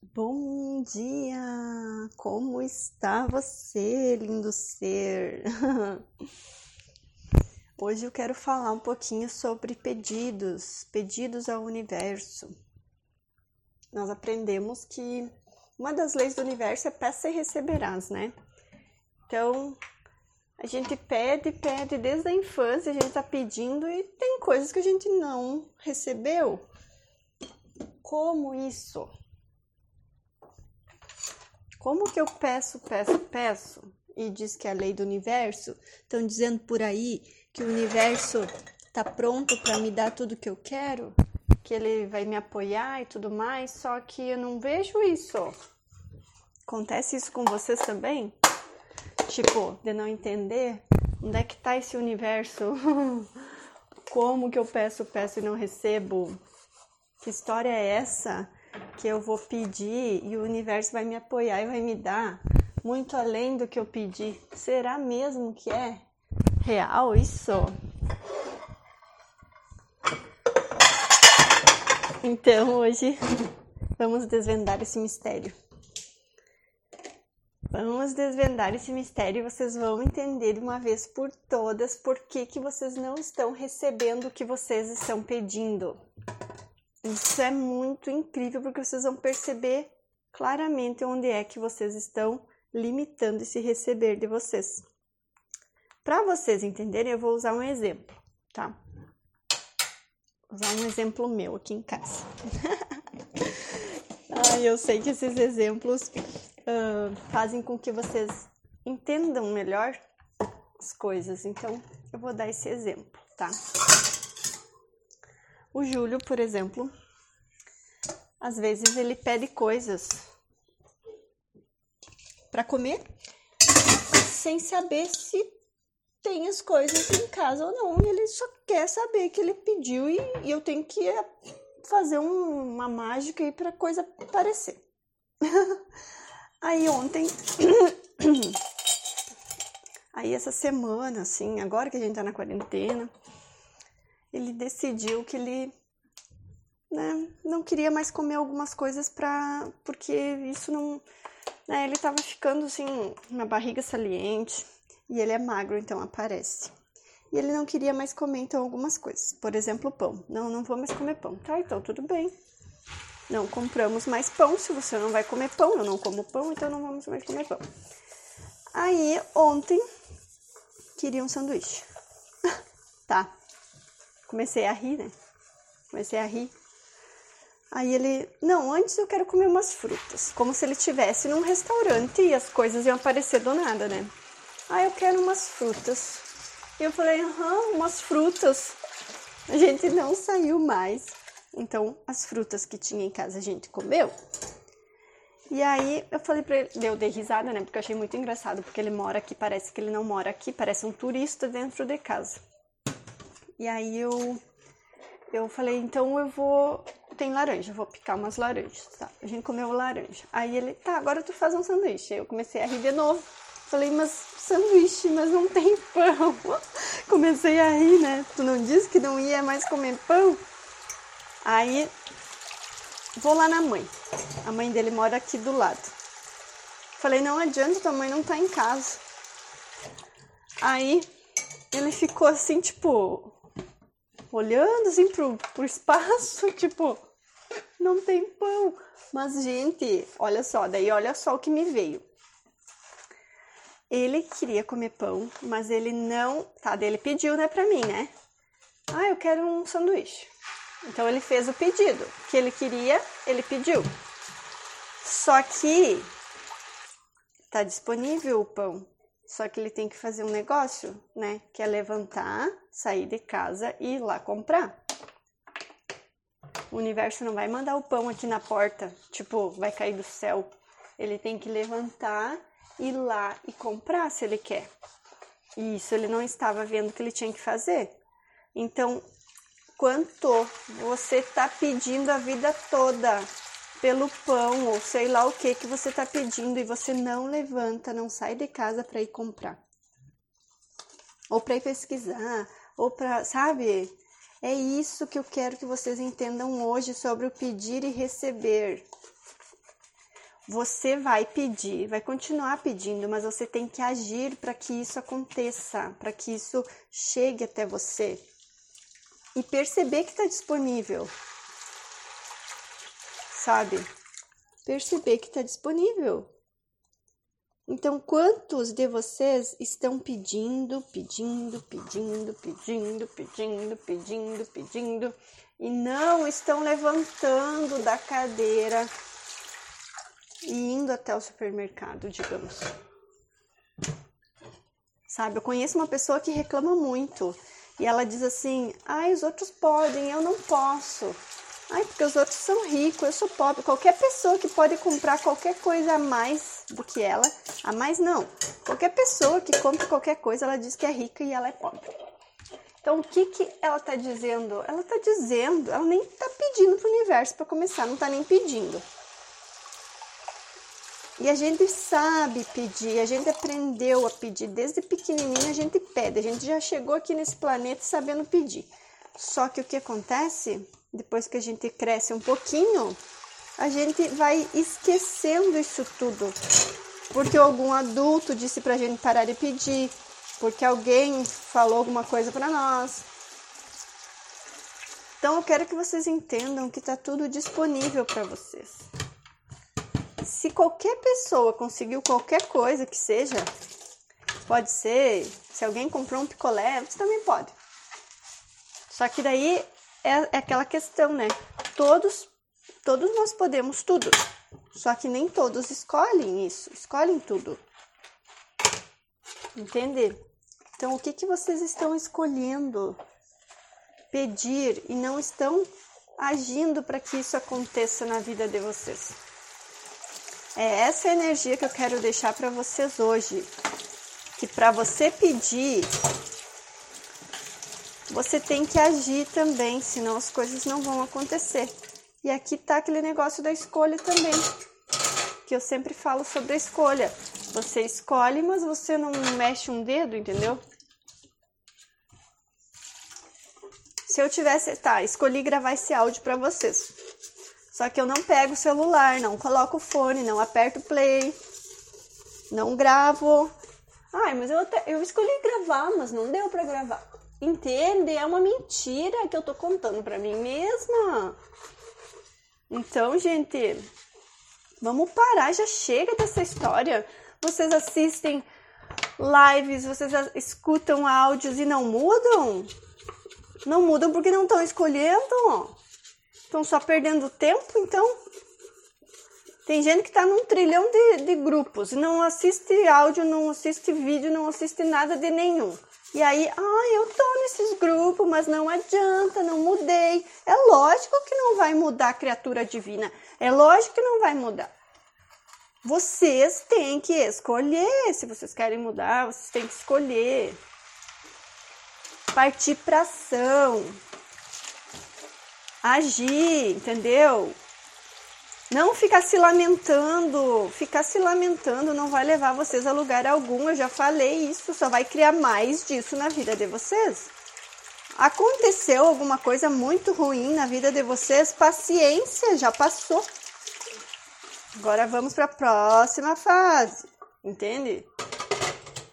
Bom dia! Como está você, lindo ser? Hoje eu quero falar um pouquinho sobre pedidos, pedidos ao universo. Nós aprendemos que uma das leis do universo é peça e receberás, né? Então, a gente pede, pede desde a infância, a gente tá pedindo e tem coisas que a gente não recebeu. Como isso? Como que eu peço, peço, peço e diz que é a lei do universo? Estão dizendo por aí que o universo tá pronto para me dar tudo que eu quero, que ele vai me apoiar e tudo mais, só que eu não vejo isso. Acontece isso com vocês também? Tipo, de não entender onde é que tá esse universo? Como que eu peço, peço e não recebo? Que história é essa? Que eu vou pedir e o universo vai me apoiar e vai me dar muito além do que eu pedi. Será mesmo que é real isso? Então hoje vamos desvendar esse mistério. Vamos desvendar esse mistério e vocês vão entender de uma vez por todas por que, que vocês não estão recebendo o que vocês estão pedindo. Isso é muito incrível porque vocês vão perceber claramente onde é que vocês estão limitando esse receber de vocês. Para vocês entenderem, eu vou usar um exemplo, tá? Vou usar um exemplo meu aqui em casa. eu sei que esses exemplos uh, fazem com que vocês entendam melhor as coisas, então eu vou dar esse exemplo, tá? O Júlio, por exemplo, às vezes ele pede coisas para comer sem saber se tem as coisas em casa ou não. Ele só quer saber que ele pediu e, e eu tenho que fazer um, uma mágica aí para coisa aparecer. aí ontem, aí essa semana, assim, agora que a gente tá na quarentena, ele decidiu que ele né, não queria mais comer algumas coisas para porque isso não né, ele estava ficando assim uma barriga saliente e ele é magro então aparece. E ele não queria mais comer então algumas coisas. Por exemplo pão. Não não vou mais comer pão. Tá então tudo bem. Não compramos mais pão. Se você não vai comer pão eu não como pão então não vamos mais comer pão. Aí ontem queria um sanduíche. Tá Comecei a rir, né? Comecei a rir. Aí ele, não, antes eu quero comer umas frutas, como se ele tivesse num restaurante e as coisas iam aparecer do nada, né? Ah, eu quero umas frutas. E eu falei, aham, umas frutas. A gente não saiu mais. Então, as frutas que tinha em casa a gente comeu. E aí eu falei pra ele, deu de risada, né? Porque eu achei muito engraçado, porque ele mora aqui, parece que ele não mora aqui, parece um turista dentro de casa. E aí eu eu falei, então eu vou. Tem laranja, vou picar umas laranjas. Tá, a gente comeu laranja. Aí ele, tá, agora tu faz um sanduíche. Eu comecei a rir de novo. Falei, mas sanduíche, mas não tem pão. Comecei a rir, né? Tu não disse que não ia mais comer pão? Aí vou lá na mãe. A mãe dele mora aqui do lado. Falei, não adianta, tua mãe não tá em casa. Aí ele ficou assim, tipo, olhando assim pro, pro espaço, tipo, não tem pão. Mas, gente, olha só, daí olha só o que me veio. Ele queria comer pão, mas ele não. Tá, daí ele pediu, né, pra mim, né? Ah, eu quero um sanduíche. Então ele fez o pedido. Que ele queria, ele pediu. Só que tá disponível o pão. Só que ele tem que fazer um negócio, né? Que é levantar, sair de casa e ir lá comprar. O universo não vai mandar o pão aqui na porta, tipo, vai cair do céu. Ele tem que levantar, ir lá e comprar se ele quer. E isso ele não estava vendo que ele tinha que fazer. Então, quanto você está pedindo a vida toda pelo pão ou sei lá o que que você está pedindo e você não levanta, não sai de casa para ir comprar. Ou para ir pesquisar, ou para, sabe? É isso que eu quero que vocês entendam hoje sobre o pedir e receber. você vai pedir, vai continuar pedindo, mas você tem que agir para que isso aconteça, para que isso chegue até você e perceber que está disponível, sabe? Perceber que está disponível. Então, quantos de vocês estão pedindo, pedindo, pedindo, pedindo, pedindo, pedindo, pedindo e não estão levantando da cadeira e indo até o supermercado, digamos? Sabe, eu conheço uma pessoa que reclama muito e ela diz assim: ai, os outros podem, eu não posso. Ai, porque os outros são ricos, eu sou pobre. Qualquer pessoa que pode comprar qualquer coisa a mais do que ela, a mais não. Qualquer pessoa que compra qualquer coisa, ela diz que é rica e ela é pobre. Então, o que, que ela está dizendo? Ela está dizendo, ela nem está pedindo para o universo para começar, não está nem pedindo. E a gente sabe pedir, a gente aprendeu a pedir desde pequenininho, a gente pede. A gente já chegou aqui nesse planeta sabendo pedir. Só que o que acontece depois que a gente cresce um pouquinho, a gente vai esquecendo isso tudo. Porque algum adulto disse pra gente parar de pedir, porque alguém falou alguma coisa para nós. Então eu quero que vocês entendam que tá tudo disponível para vocês. Se qualquer pessoa conseguiu qualquer coisa que seja, pode ser, se alguém comprou um picolé, você também pode. Só que daí é, é aquela questão, né? Todos, todos nós podemos tudo. Só que nem todos escolhem isso, escolhem tudo. Entende? Então, o que, que vocês estão escolhendo pedir e não estão agindo para que isso aconteça na vida de vocês? É essa energia que eu quero deixar para vocês hoje. Que para você pedir, você tem que agir também, senão as coisas não vão acontecer. E aqui tá aquele negócio da escolha também, que eu sempre falo sobre a escolha. Você escolhe, mas você não mexe um dedo, entendeu? Se eu tivesse, tá, escolhi gravar esse áudio para vocês. Só que eu não pego o celular, não coloco o fone, não aperto play, não gravo. Ai, mas eu, até, eu escolhi gravar, mas não deu para gravar. Entende? É uma mentira que eu tô contando para mim mesma. Então, gente, vamos parar, já chega dessa história. Vocês assistem lives, vocês escutam áudios e não mudam? Não mudam porque não estão escolhendo? Estão só perdendo tempo, então? Tem gente que está num trilhão de, de grupos, não assiste áudio, não assiste vídeo, não assiste nada de nenhum. E aí, ah, eu tô nesses grupos, mas não adianta, não mudei. É lógico que não vai mudar a criatura divina. É lógico que não vai mudar. Vocês têm que escolher. Se vocês querem mudar, vocês têm que escolher. Partir para ação. Agir, entendeu? Não ficar se lamentando, ficar se lamentando não vai levar vocês a lugar algum. Eu já falei isso, só vai criar mais disso na vida de vocês. Aconteceu alguma coisa muito ruim na vida de vocês, paciência, já passou. Agora vamos para a próxima fase, entende?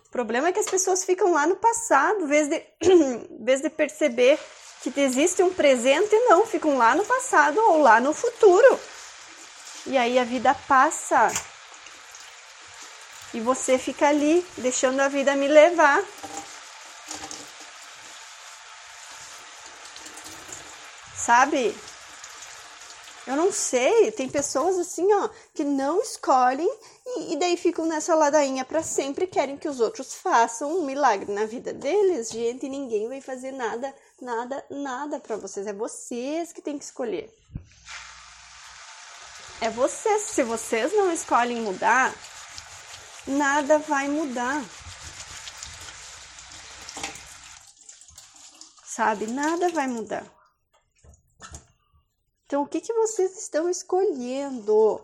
O problema é que as pessoas ficam lá no passado, em vez de, vez de perceber que existe um presente, não, ficam lá no passado ou lá no futuro. E aí a vida passa. E você fica ali, deixando a vida me levar. Sabe? Eu não sei, tem pessoas assim, ó, que não escolhem e, e daí ficam nessa ladainha para sempre, querem que os outros façam um milagre na vida deles. Gente, ninguém vai fazer nada, nada, nada para vocês. É vocês que têm que escolher. É vocês. Se vocês não escolhem mudar, nada vai mudar. Sabe? Nada vai mudar. Então, o que, que vocês estão escolhendo?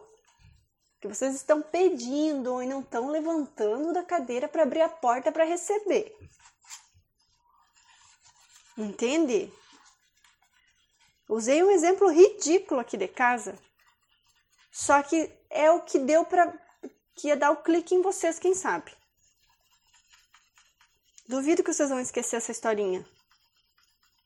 Que vocês estão pedindo e não estão levantando da cadeira para abrir a porta para receber? Entende? Usei um exemplo ridículo aqui de casa. Só que é o que deu para que ia dar o clique em vocês, quem sabe. Duvido que vocês vão esquecer essa historinha.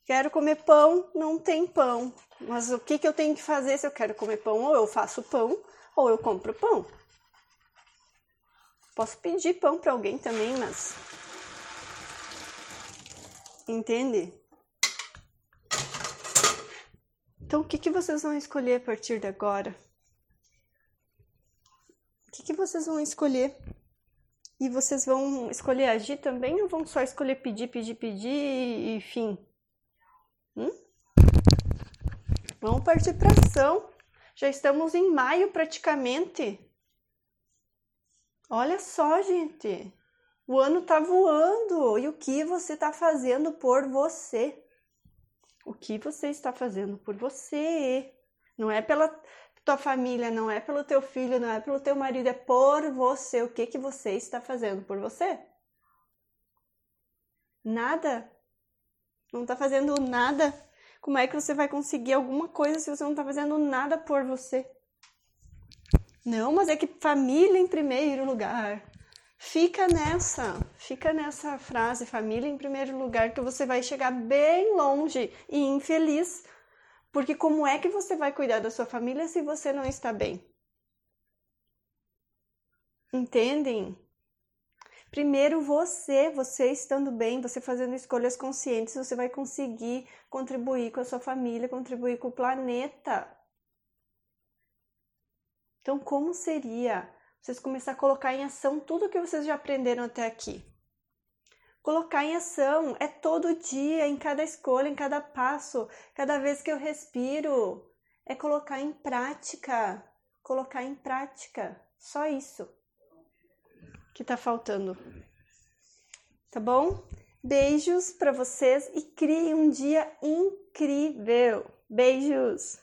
Quero comer pão, não tem pão. Mas o que, que eu tenho que fazer se eu quero comer pão? Ou eu faço pão, ou eu compro pão. Posso pedir pão para alguém também, mas. Entende? Então, o que, que vocês vão escolher a partir de agora? Que, vocês vão escolher? E vocês vão escolher agir também ou vão só escolher pedir, pedir, pedir e, fim? Hum? Vamos partir para ação. Já estamos em maio praticamente. Olha só, gente. O ano tá voando. E o que você está fazendo por você? O que você está fazendo por você? Não é pela tua família, não é pelo teu filho, não é pelo teu marido, é por você. O que que você está fazendo por você? Nada. Não está fazendo nada. Como é que você vai conseguir alguma coisa se você não está fazendo nada por você? Não, mas é que família em primeiro lugar. Fica nessa, fica nessa frase, família em primeiro lugar, que você vai chegar bem longe e infeliz porque como é que você vai cuidar da sua família se você não está bem? Entendem? Primeiro você, você estando bem, você fazendo escolhas conscientes, você vai conseguir contribuir com a sua família, contribuir com o planeta. Então, como seria vocês começar a colocar em ação tudo que vocês já aprenderam até aqui? Colocar em ação é todo dia, em cada escolha, em cada passo, cada vez que eu respiro. É colocar em prática. Colocar em prática. Só isso que tá faltando. Tá bom? Beijos para vocês e criem um dia incrível. Beijos!